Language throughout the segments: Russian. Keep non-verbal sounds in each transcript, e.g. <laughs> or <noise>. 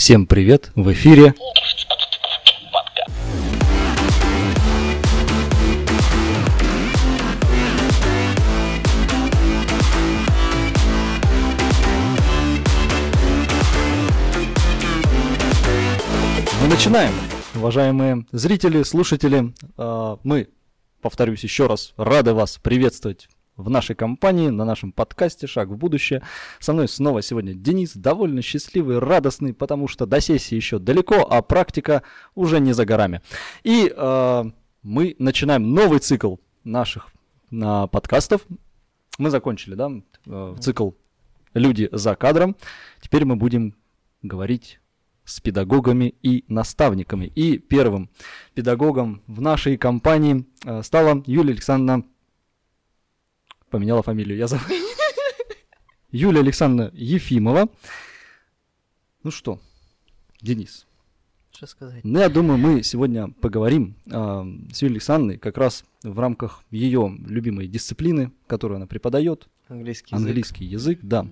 Всем привет, в эфире Мы начинаем, уважаемые зрители, слушатели. А, Мы, повторюсь еще раз, рады вас приветствовать в нашей компании, на нашем подкасте «Шаг в будущее». Со мной снова сегодня Денис, довольно счастливый, радостный, потому что до сессии еще далеко, а практика уже не за горами. И э, мы начинаем новый цикл наших э, подкастов. Мы закончили, да, э, цикл «Люди за кадром». Теперь мы будем говорить с педагогами и наставниками. И первым педагогом в нашей компании э, стала Юлия Александровна поменяла фамилию, я забыл. Юлия Александровна Ефимова. Ну что, Денис, Что сказать? ну, я думаю, мы сегодня поговорим а, с Юлией Александровной как раз в рамках ее любимой дисциплины, которую она преподает, Английский язык. английский язык, да.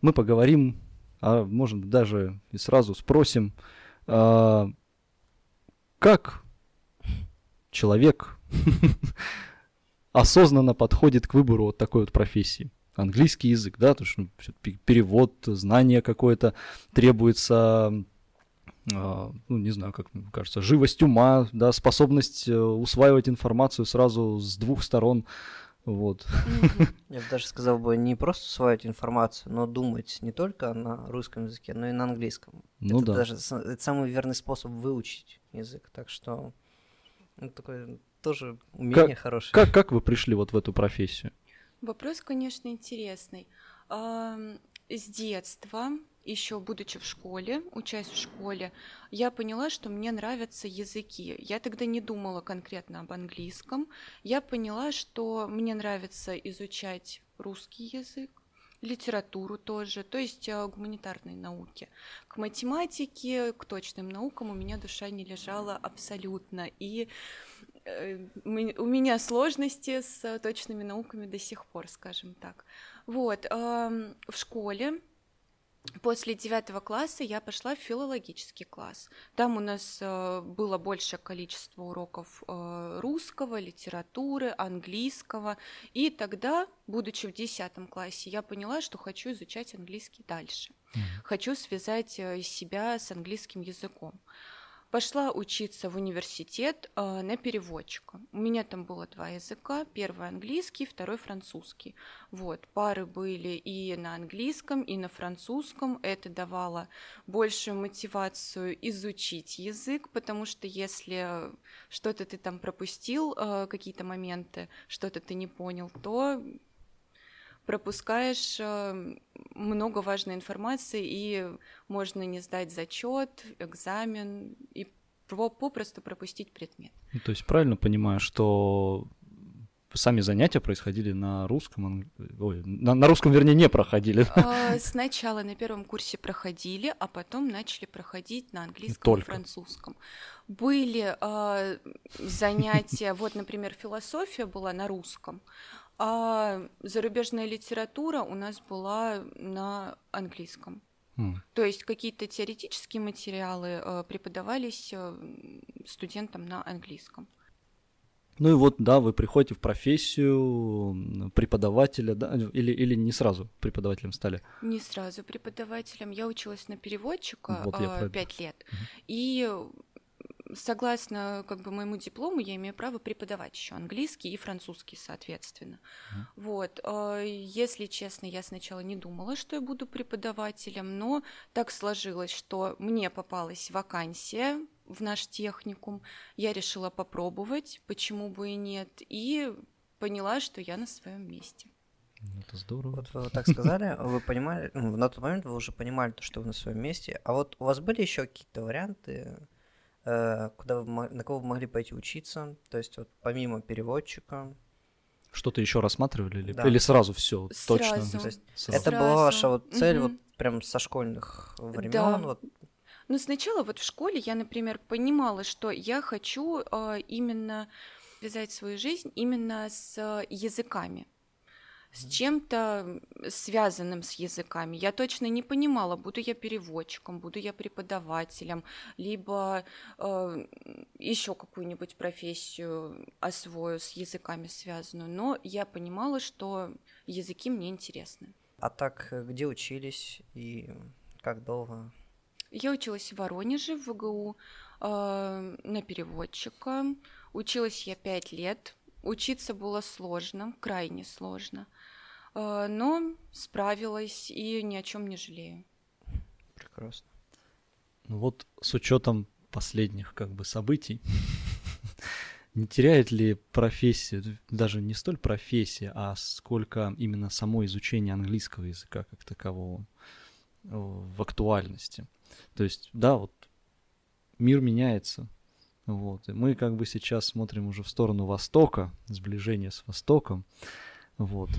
Мы поговорим, а может даже и сразу спросим, а, как человек <laughs> осознанно подходит к выбору вот такой вот профессии. Английский язык, да, потому что ну, перевод, знание какое-то требуется, а, ну, не знаю, как мне кажется, живость ума, да, способность э, усваивать информацию сразу с двух сторон, вот. <laughs> Я бы даже сказал бы не просто усваивать информацию, но думать не только на русском языке, но и на английском. Ну это да. даже это самый верный способ выучить язык. Так что ну, такое тоже умение хорошее. Как, как вы пришли вот в эту профессию? Вопрос, конечно, интересный. С детства, еще будучи в школе, учась в школе, я поняла, что мне нравятся языки. Я тогда не думала конкретно об английском. Я поняла, что мне нравится изучать русский язык, литературу тоже, то есть э, гуманитарные науки. К математике, к точным наукам у меня душа не лежала абсолютно. И у меня сложности с э, точными науками до сих пор, скажем так. Вот, ам, в школе после девятого класса я пошла в филологический класс. Там у нас э, было большее количество уроков э, русского, литературы, английского. И тогда, будучи в десятом классе, я поняла, что хочу изучать английский дальше. Хочу связать э, себя с английским языком. Пошла учиться в университет э, на переводчика. У меня там было два языка. Первый английский, второй французский. Вот, пары были и на английском, и на французском. Это давало большую мотивацию изучить язык, потому что если что-то ты там пропустил, э, какие-то моменты, что-то ты не понял, то пропускаешь э, много важной информации, и можно не сдать зачет, экзамен, и про- попросту пропустить предмет. Ну, То есть правильно понимаю, что сами занятия происходили на русском, ой, на, на русском, вернее, не проходили. А, Сначала на первом курсе проходили, а потом начали проходить на английском Только. и французском. Были а, занятия, вот, например, философия была на русском, а зарубежная литература у нас была на английском. М. То есть какие-то теоретические материалы э, преподавались э, студентам на английском. Ну и вот, да, вы приходите в профессию преподавателя, да, или, или не сразу преподавателем стали. Не сразу преподавателем. Я училась на переводчика Вот я это. пять лет. И согласно как бы моему диплому я имею право преподавать еще английский и французский, соответственно. Вот. а, Если честно, я сначала не думала, что я буду преподавателем, но так сложилось, что мне попалась вакансия в наш техникум. Я решила попробовать, почему бы и нет, и поняла, что я на своем месте. Ну, Это здорово. Вот вы вот так сказали, вы понимали, ну, на тот момент вы уже понимали, то, что вы на своем месте. А вот у вас были еще какие-то варианты, куда вы, на кого вы могли пойти учиться? То есть вот помимо переводчика, Что-то еще рассматривали или, Да. или сразу все точно? То есть Сразу. это была ваша вот цель вот Мгм. прям со школьных времен, Да. вот Ну, сначала вот в школе я, например, понимала, что я хочу э, именно связать свою жизнь именно с э, языками. С чем-то связанным с языками. Я точно не понимала, буду я переводчиком, буду я преподавателем, либо э, еще какую-нибудь профессию освою с языками связанную. Но я понимала, что языки мне интересны. А так, э, где учились и как долго? Я училась в Воронеже, в ВГУ, э, на переводчика. Училась я пять лет. Учиться было сложно, крайне сложно. Э, но справилась и ни о чем не жалею. Прекрасно. Ну вот с учетом последних как бы событий, <laughs> не теряет ли профессия, даже не столь профессия, а сколько именно само изучение английского языка как такового в актуальности? То есть, да, вот мир меняется, вот, и мы как бы сейчас смотрим уже в сторону Востока, сближения с Востоком, вот.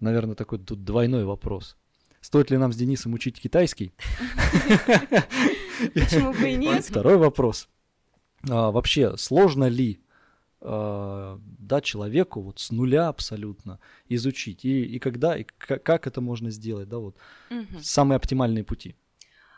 Наверное, такой тут двойной вопрос. Стоит ли нам с Денисом учить китайский? <laughs> Почему бы и нет? Второй вопрос. А, вообще, сложно ли а, да, человеку вот с нуля абсолютно изучить? И, и когда, и как это можно сделать, да, вот угу. самые оптимальные пути?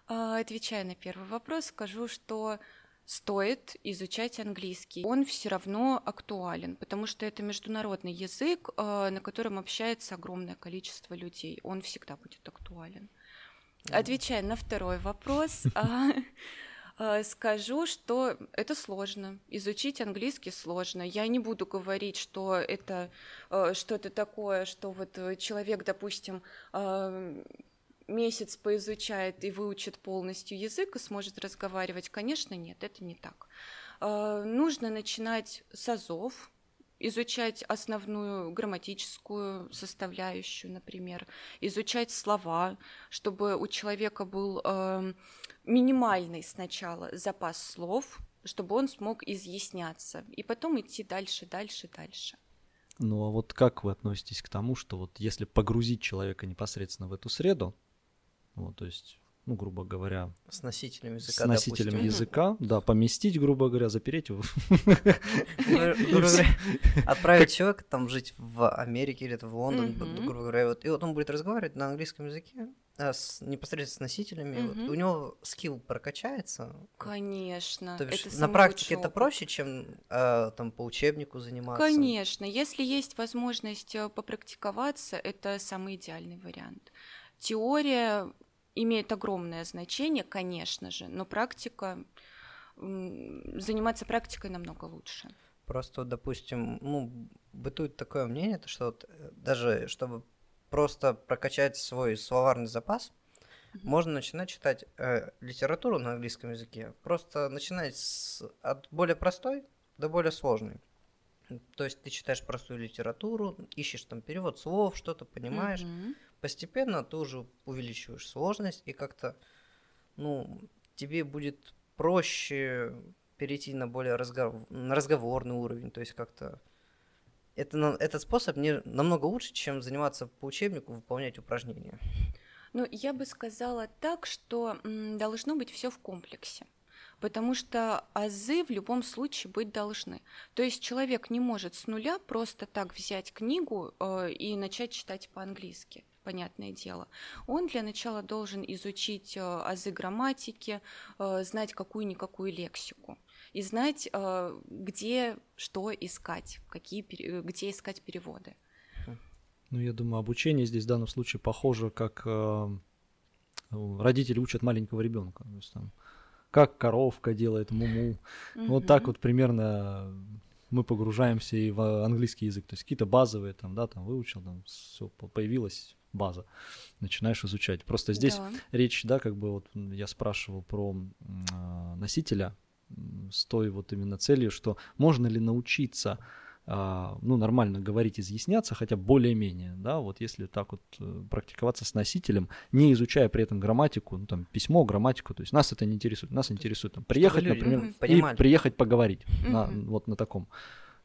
А, отвечая на первый вопрос, скажу, что стоит изучать английский. Он все равно актуален, потому что это международный язык, а, на котором общается огромное количество людей. Он всегда будет актуален. Отвечая на второй вопрос, <laughs> а, скажу, что это сложно. Изучить английский сложно. Я не буду говорить, что это что-то такое, что вот человек, допустим, месяц поизучает и выучит полностью язык и сможет разговаривать, конечно, нет, это не так. А, нужно начинать с азов, изучать основную грамматическую составляющую, например, изучать слова, чтобы у человека был э, минимальный сначала запас слов, чтобы он смог изъясняться, и потом идти дальше, дальше, дальше. Ну а вот как вы относитесь к тому, что вот если погрузить человека непосредственно в эту среду, вот, то есть, ну, грубо говоря... С носителем языка, С носителем допустим. языка, да, поместить, грубо говоря, запереть его. Отправить человека там жить в Америке или в Лондон, грубо говоря, вот, и вот он будет разговаривать на английском языке, а с, непосредственно с носителями, угу. вот, у него скилл прокачается. Конечно. То есть на практике это проще, чем э, там по учебнику заниматься. Конечно. Если есть возможность э, попрактиковаться, это самый идеальный вариант. Теория имеет огромное значение, конечно же, но практика, заниматься практикой намного лучше. Просто, допустим, ну, бытует такое мнение, то что вот э, даже чтобы просто прокачать свой словарный запас, mm-hmm. можно начинать читать э, литературу на английском языке. Просто начинать с, от более простой до более сложной. То есть ты читаешь простую литературу, ищешь там перевод слов, что-то понимаешь. Mm-hmm постепенно ты уже увеличиваешь сложность, и как-то, ну, тебе будет проще перейти на более разговор, на разговорный уровень, то есть как-то это, этот способ не намного лучше, чем заниматься по учебнику, выполнять упражнения. Ну, я бы сказала так, что должно быть все в комплексе потому что азы в любом случае быть должны. То есть человек не может с нуля просто так взять книгу э, и начать читать по-английски понятное дело. Он для начала должен изучить э, азы грамматики, э, знать какую-никакую лексику и знать, э, где что искать, какие, где искать переводы. Ну, я думаю, обучение здесь в данном случае похоже, как родители учат маленького ребенка. То есть, там, как коровка делает муму. Mm-hmm. Вот так вот примерно мы погружаемся и в английский язык. То есть какие-то базовые там, да, там выучил, там все появилось база, начинаешь изучать. Просто здесь да. речь, да, как бы вот я спрашивал про э, носителя с той вот именно целью, что можно ли научиться Uh, ну, нормально говорить, изъясняться, хотя более-менее, да, вот если так вот э, практиковаться с носителем, не изучая при этом грамматику, ну, там, письмо, грамматику, то есть нас это не интересует, нас интересует там, приехать, люди, например, угу. и приехать поговорить угу. на, вот на таком,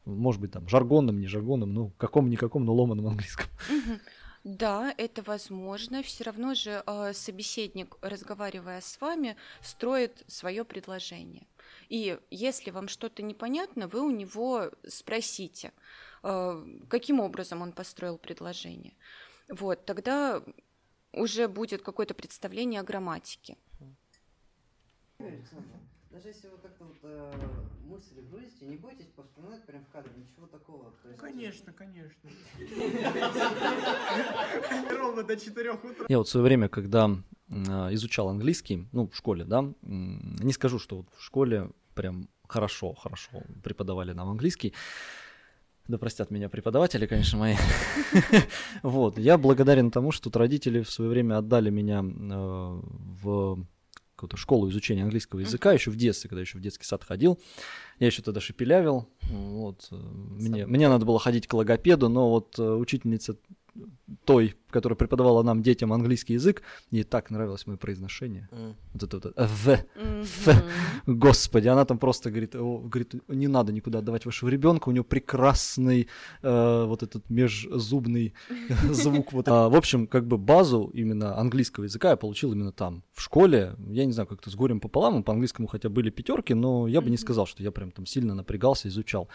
может быть, там, жаргонном, не жаргонном, ну, каком-никаком, но ломаном английском. Угу. Да, это возможно. Все равно же э, собеседник, разговаривая с вами, строит свое предложение. И если вам что-то непонятно, вы у него спросите, э, каким образом он построил предложение. Вот, тогда уже будет какое-то представление о грамматике. Александр, даже если вы как-то вот, э, мысли выразите, не бойтесь повспоминать прям в кадре, ничего такого. То есть, Конечно, конечно. <laughs> Ровно до 4 утра. Я вот в свое время, когда а, изучал английский, ну, в школе, да, не скажу, что вот в школе прям хорошо, хорошо преподавали нам английский. Да простят меня преподаватели, конечно, мои. <laughs> Вот, я благодарен тому, что родители в свое время отдали меня э, в какую-то школу изучения английского языка, еще в детстве, когда еще в детский сад ходил. Я еще тогда шепелявил. Вот, э, мне, мне надо было ходить к логопеду, но вот э, учительница той, которая преподавала нам детям английский язык, ей так нравилось мое произношение. М. Вот это вот э, «в», «ф». Господи, она там просто говорит, «О, говорит, не надо никуда отдавать вашего ребенка, у него прекрасный э, вот этот межзубный <laughs> звук. Вот. А, в общем, как бы базу именно английского языка я получил именно там, в школе. Я не знаю, как-то с горем пополам, по английскому хотя были пятерки, но я бы не сказал, что я прям там сильно напрягался, изучал.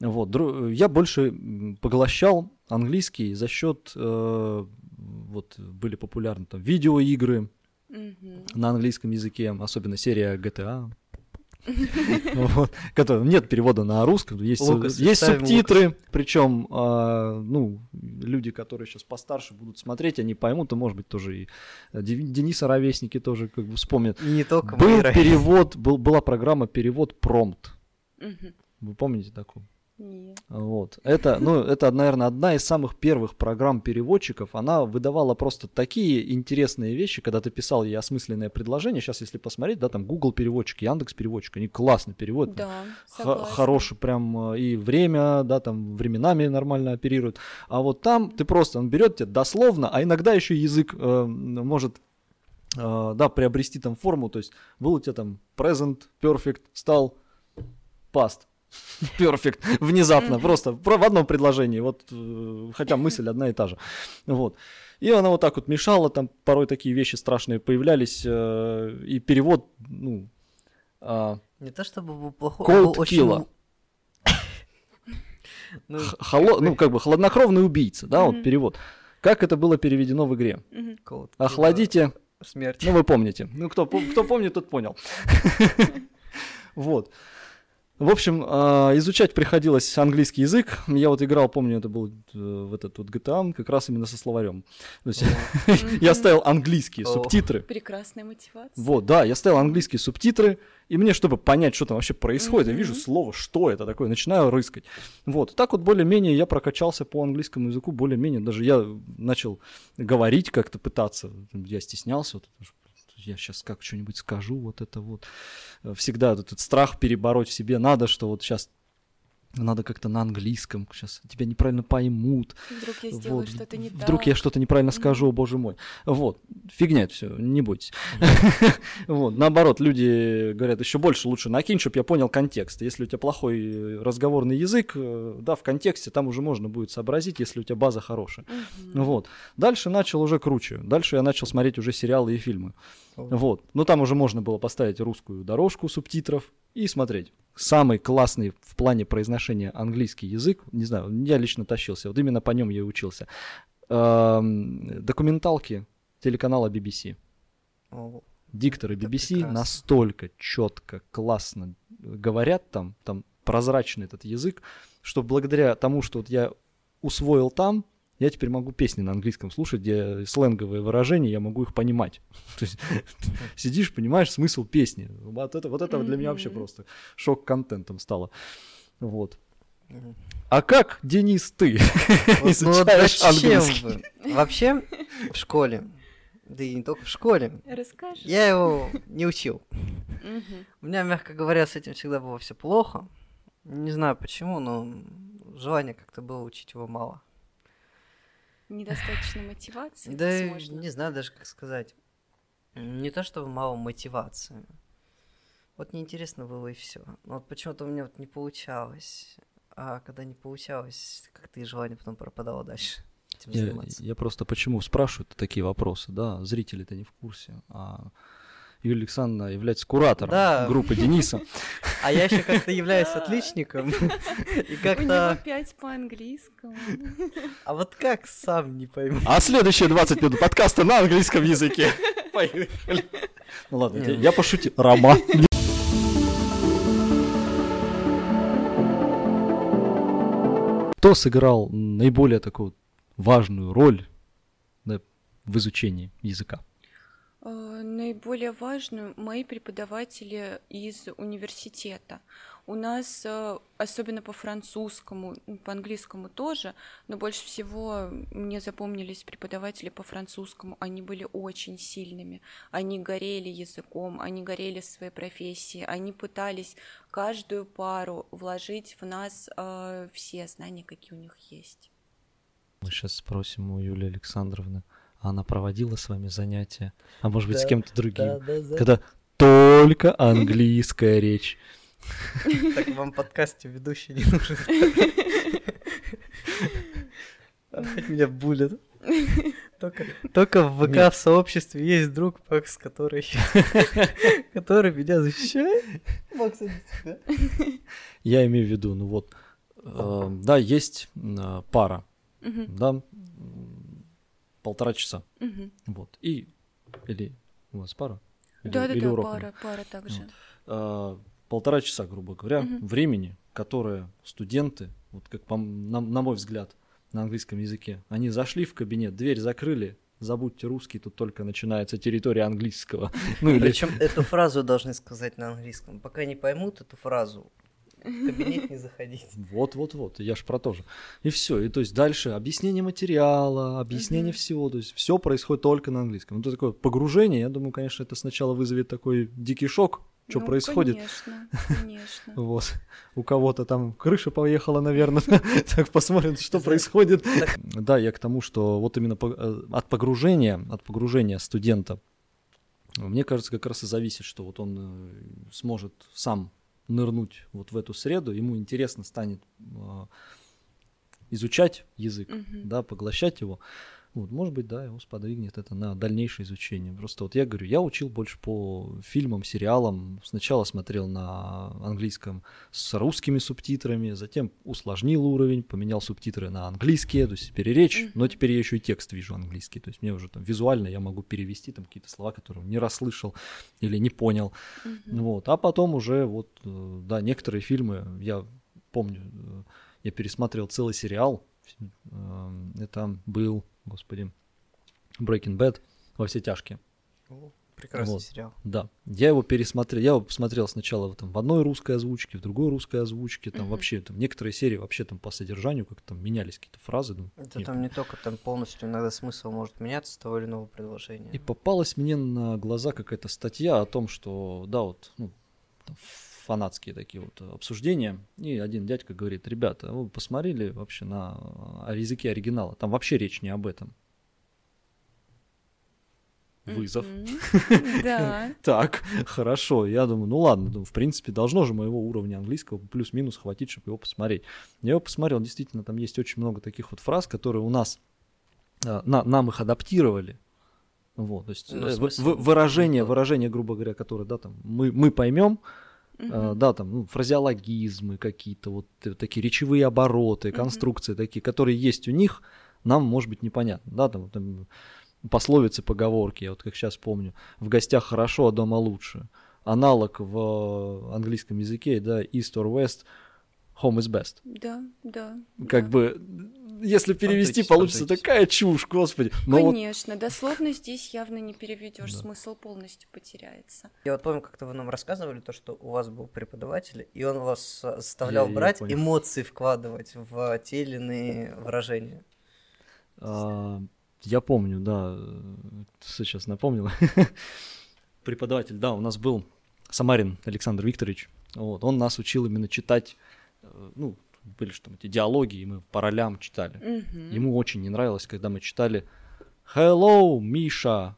Вот, я больше поглощал английский за счет, э, вот были популярны там видеоигры, Мгм. на английском языке, особенно серия GTA. <laughs> Вот, которая- нет перевода на русском, есть, Лукас, есть субтитры, причем, а, ну, люди, которые сейчас постарше будут смотреть, они поймут, и, может быть, тоже и э, Дени- Дениса ровесники тоже как бы вспомнят. И не только Был перевод, был, была программа перевод промпт. Вы помните такую? Нет. Вот. Это, ну, это, наверное, одна из самых первых программ переводчиков. Она выдавала просто такие интересные вещи, когда ты писал ей осмысленное предложение. Сейчас, если посмотреть, да, там Google переводчик, Яндекс переводчик, они классно переводят. Да, согласна. хороший прям э, и время, да, там временами нормально оперируют. А вот там ты просто, он берет тебя дословно, а иногда еще язык э, может, э, да, приобрести там форму, то есть был у тебя там present, perfect, стал past. <laughs> Perfect. Внезапно, просто про- в одном предложении, вот, э, хотя мысль одна и та же. Вот. И она вот так вот мешала, там порой такие вещи страшные появлялись, э, и перевод, ну, а, Не то чтобы был плохой, Cold был очень... <laughs> Ну, холо- ну, как бы хладнокровный убийца, да, вот перевод. Как это было переведено в игре? Охладите, Смерть. ну вы помните. Ну, кто, кто помнит, тот понял. <laughs> Вот. В общем, а, изучать приходилось английский язык. Я вот играл, помню, это был э, в этот вот GTA, как раз именно со словарем. То есть <laughs> я ставил английские субтитры. Прекрасная мотивация. Вот, да, я ставил английские субтитры, и мне, чтобы понять, что там вообще происходит, я вижу слово, что это такое, начинаю рыскать. Вот, так вот более-менее я прокачался по английскому языку, более-менее, даже я начал говорить как-то пытаться, я стеснялся, вот, я сейчас как что-нибудь скажу, вот это вот. Э, Всегда этот страх перебороть в себе надо, что вот сейчас надо как-то на английском, сейчас тебя неправильно поймут, Вдруг я сделаю вот, что-то не Вдруг так. я что-то неправильно скажу, о боже мой. Вот, фигня это все, не бойтесь. <laughs> Вот, наоборот, люди говорят, еще больше лучше накинь, чтобы я понял контекст. Если у тебя плохой разговорный язык, э, да, в контексте там уже можно будет сообразить, если у тебя база хорошая. Вот. Дальше начал уже круче. Дальше я начал смотреть уже сериалы и фильмы. Вот. Ну, там уже можно было поставить русскую дорожку субтитров и смотреть. Самый классный в плане произношения английский язык, не знаю, я лично тащился, вот именно по нем я и учился. Эм, Документалки телеканала BBC. Дикторы BBC настолько четко, классно говорят там, там прозрачный этот язык, что благодаря тому, что вот я усвоил там, я теперь могу песни на английском слушать, где сленговые выражения, я могу их понимать. <laughs> То есть <laughs> сидишь, понимаешь смысл песни. Вот это, вот это для меня вообще просто шок-контентом стало. Вот. А как, Денис, ты <laughs> Вот, ну вот изучаешь английский? вы? Вообще, в школе, да и не только в школе, Расскажешь? я его не учил. У меня, мягко говоря, с этим всегда было все плохо. Не знаю почему, но желания как-то было учить его мало. Недостаточно мотивации, Да, возможно. не знаю даже, как сказать. Не то, чтобы мало мотивации. Вот неинтересно было и все. Вот почему-то у меня вот не получалось. А когда не получалось, как-то и желание потом пропадало дальше. этим Я, заниматься. я просто почему спрашиваю такие вопросы, да, зрители-то не в курсе, а Юлия Александровна является куратором Да. группы Дениса. <laughs> А я еще как-то являюсь отличником. <laughs> И У него как-то... пять по английскому. <laughs> А вот как сам не пойму. А следующие 20 минут подкаста на английском языке. Поехали. Ну ладно, я, ну- я пошутил. Рома. Кто сыграл наиболее такую важную роль в изучении языка? Э, Наиболее важную мои преподаватели из университета. У нас, э, особенно по французскому, по английскому тоже, но больше всего мне запомнились преподаватели по французскому. Они были очень сильными. Они горели языком, они горели своей профессией, они пытались каждую пару вложить в нас э, все знания, какие у них есть. Мы сейчас спросим у Юлии Александровны, она проводила с вами занятия? А может быть, с Да, кем-то другим? Да, да, да. Когда только английская речь. Так вам в подкасте ведущий не нужен. Опять меня булят. Только, только в ВК Нет. в сообществе есть друг, Макс, который, который меня защищает. Макс? Я имею в виду, ну вот, э, да, есть э, пара, да, полтора часа, мгм. вот, и, или у вас пара? Или- Да, да, или да, урок? пара, пара также. Э, полтора часа, грубо говоря, Мгм. времени, которое студенты, вот как по на, на мой взгляд, на английском языке, они зашли в кабинет, дверь закрыли, забудьте русский, тут только начинается территория английского. <laughs> Ну или Причем эту фразу должны сказать на английском. Пока не поймут эту фразу, в кабинет не заходить. Вот, вот, вот, я ж про то же. И все. И то есть дальше объяснение материала, объяснение всего. То есть все происходит только на английском. Ну, то такое погружение, я думаю, конечно, это сначала вызовет такой дикий шок, что Ну, происходит. Конечно, конечно. <laughs> Вот. У кого-то там крыша поехала, наверное. <laughs> Так посмотрим, что происходит. Да, я к тому, что вот именно э, от погружения, от погружения студента, мне кажется, как раз и зависит, что вот он э, сможет сам нырнуть вот в эту среду, ему интересно станет э, изучать язык, Мгм. да, поглощать его. Вот, может быть, да, его сподвигнет это на дальнейшее изучение. Просто вот я говорю, я учил больше по фильмам, сериалам. Сначала смотрел на английском с русскими субтитрами, затем усложнил уровень, поменял субтитры на английские, то есть теперь и речь, но теперь я еще и текст вижу английский. То есть мне уже там визуально я могу перевести там какие-то слова, которые не расслышал или не понял. Мгм. Вот. А потом уже вот, э, да, некоторые фильмы, я помню, э, я пересматривал целый сериал. э, Это был, господи, Breaking Bad во все тяжкие. О, Прекрасный Вот. сериал. Да, я его пересмотрел, я его посмотрел сначала там, в одной русской озвучке, в другой русской озвучке, там Мгм. вообще там некоторые серии вообще там по содержанию как там менялись какие-то фразы. ну, Это не там не только там полностью иногда смысл может меняться с того или иного предложения. И попалась мне на глаза какая-то статья о том, что, да, вот, ну, там фанатские такие вот обсуждения. И один дядька говорит, ребята, вы посмотрели вообще на о языке оригинала? Там вообще речь не об этом. Вызов. <laughs> Да. Так, хорошо. Я думаю, ну ладно, в принципе, должно же моего уровня английского плюс-минус хватить, чтобы его посмотреть. Я его посмотрел, действительно, там есть очень много таких вот фраз, которые у нас, а, на- нам их адаптировали. Вот, то есть Ну, э, выражение, выражение, грубо говоря, которое, да, там, мы, мы поймем, Мгм. да, там, ну, фразеологизмы какие-то, вот э, такие речевые обороты, конструкции такие, которые есть у них, нам, может быть, непонятно, да, там, там пословицы, поговорки, я вот как сейчас помню, в гостях хорошо, а дома лучше. Аналог в английском языке, да, east or west, home is best. Да, да. Как да. бы, если перевести, получится такая чушь, господи. Но вот Конечно, дословно здесь явно не переведешь, Да. смысл полностью потеряется. Я вот помню, как-то вы нам рассказывали то, что у вас был преподаватель, и он вас заставлял Я- я брать понял. эмоции вкладывать в те или иные выражения. А, я помню, да, сейчас напомнил. <laughs> Преподаватель, да, у нас был Самарин Александр Викторович. Вот, он нас учил именно читать, э, ну, были же там эти диалоги, и мы по ролям читали. Мгм. Ему очень не нравилось, когда мы читали Hello, Миша.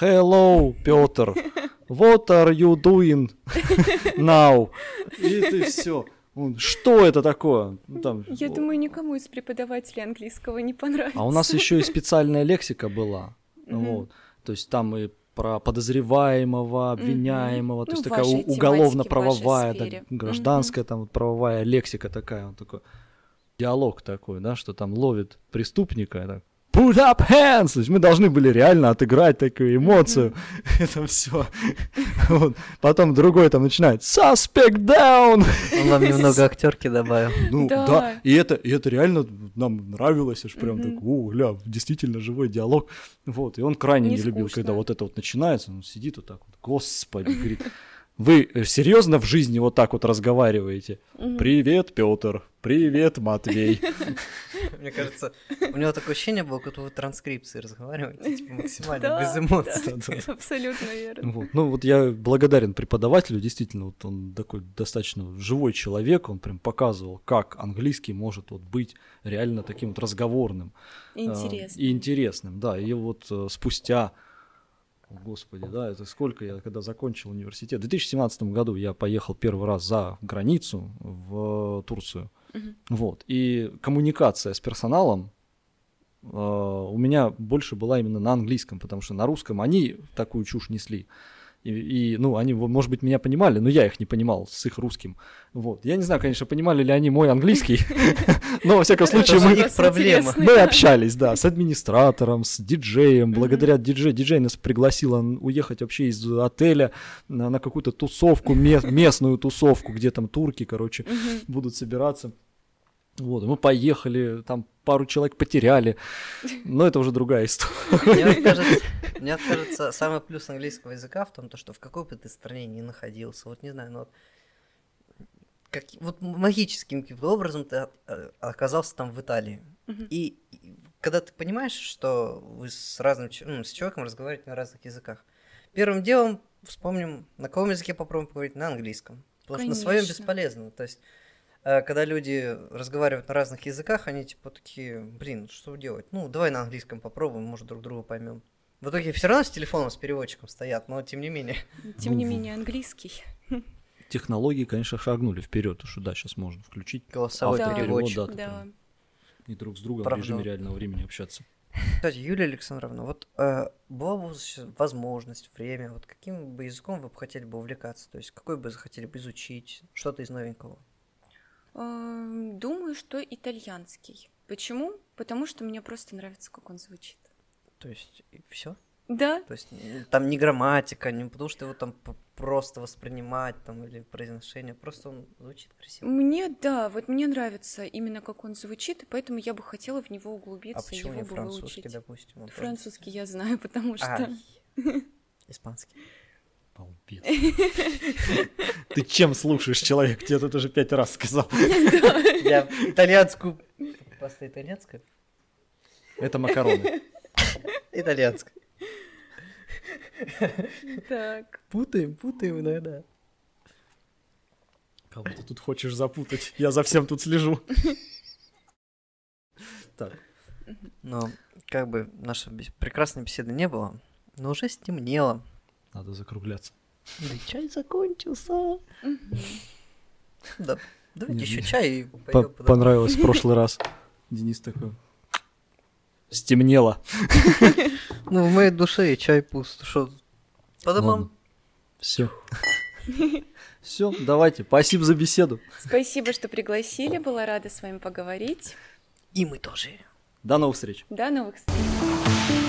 Hello, Петр. What are you doing now? И ты все. Он, что это такое? Ну, там, Я думаю, никому из преподавателей английского не понравится. А у нас еще и специальная лексика была. Мгм. Вот. То есть там и про подозреваемого, обвиняемого, то Ну, есть в такая уголовно-правовая, да, гражданская, там вот правовая лексика такая, он такой диалог такой, да, что там ловит преступника, так, Put up hands! То есть мы должны были реально отыграть такую эмоцию. <laughs> Это все. Вот. Потом другой там начинает Suspect down! Он вам немного <laughs> актерки добавил. Ну Да. да, и это, и это реально нам нравилось, аж прям так, о, гля, действительно живой диалог. Вот, и он крайне не, Не любил, когда вот это вот начинается, он сидит вот так вот, господи, говорит, вы серьезно в жизни вот так вот разговариваете? Привет, Петр, привет, Матвей. <laughs> Мне кажется, у него такое ощущение было, как вы транскрипции разговариваете, типа <laughs> максимально Да, без эмоций. <laughs> да, Абсолютно верно. Вот. Ну вот я благодарен преподавателю, действительно, вот он такой достаточно живой человек, он прям показывал, как английский может вот быть реально таким вот разговорным. А, Интересно. И интересным, да. И вот э, спустя, господи, да, это сколько я, когда закончил университет, в 2017 году я поехал первый раз за границу в Турцию. Мгм. Вот. И коммуникация с персоналом э, у меня больше была именно на английском, потому что на русском они такую чушь несли. И, и, ну, они, может быть, меня понимали, но я их не понимал с их русским. Вот. Я не знаю, конечно, понимали ли они мой английский, <laughs> но, во всяком случае, мы, мы общались, да, с администратором, с диджеем. Благодаря диджею, диджей нас пригласил уехать вообще из отеля на, на какую-то тусовку, ме- <laughs> местную тусовку, где там турки, короче, будут собираться. Вот, мы поехали, там пару человек потеряли, но это уже другая история. Мне кажется, мне вот кажется, самый плюс английского языка в том, то, что в какой бы ты стране ни находился, вот не знаю, ну вот, как, вот магическим каким-то образом ты э, оказался там в Италии. Мгм. И, и когда ты понимаешь, что вы с разным ну, с человеком разговариваете на разных языках, первым делом вспомним, на каком языке попробуем поговорить на английском. Потому что на своем Конечно. бесполезно. То есть, когда люди разговаривают на разных языках, они типа такие, блин, что делать? Ну, давай на английском попробуем, может, друг друга поймем. В итоге все равно с телефоном, с переводчиком стоят, но тем не менее. <laughs> Тем не Ну, менее, английский. <laughs> Технологии, конечно, шагнули вперед, что да, сейчас можно включить Голосовой Да. переводчик. да, Да. и друг с другом Правда. в режиме реального времени общаться. Кстати, Юлия Александровна, вот э, была бы возможность, время, вот каким бы языком вы бы хотели бы увлекаться? То есть какой бы захотели бы изучить, что-то из новенького? Эм, Думаю, что итальянский. Почему? Потому что мне просто нравится, как он звучит. То есть все? Да, То есть там не грамматика, не потому что его там просто воспринимать там или произношение, просто он звучит красиво. мне, да, вот мне нравится именно как он звучит, и поэтому я бы хотела в него А углубиться, почему его не французский, выучить. допустим? Французский я знаю, <laughs> потому что... Ай. <laughs> Испанский. Балбес. Ты чем слушаешь человек? Тебе тут уже пять раз сказал. Я итальянскую... Паста итальянская? Это макароны. Итальянская. Так, Путаем, путаем иногда. Кого ты тут хочешь запутать? Я за всем тут слежу. Так, Но как бы наша бес- прекрасной беседы не было, но уже стемнело. Надо закругляться. Да чай закончился. Да, давайте еще чай Понравилось в <laughs> прошлый раз. Денис такой. Стемнело. Ну, в моей душе и чай пуст. Что, по домам? Все. Все, давайте. Спасибо за беседу. Спасибо, что пригласили, была рада с вами поговорить. И мы тоже. До новых встреч. До новых встреч.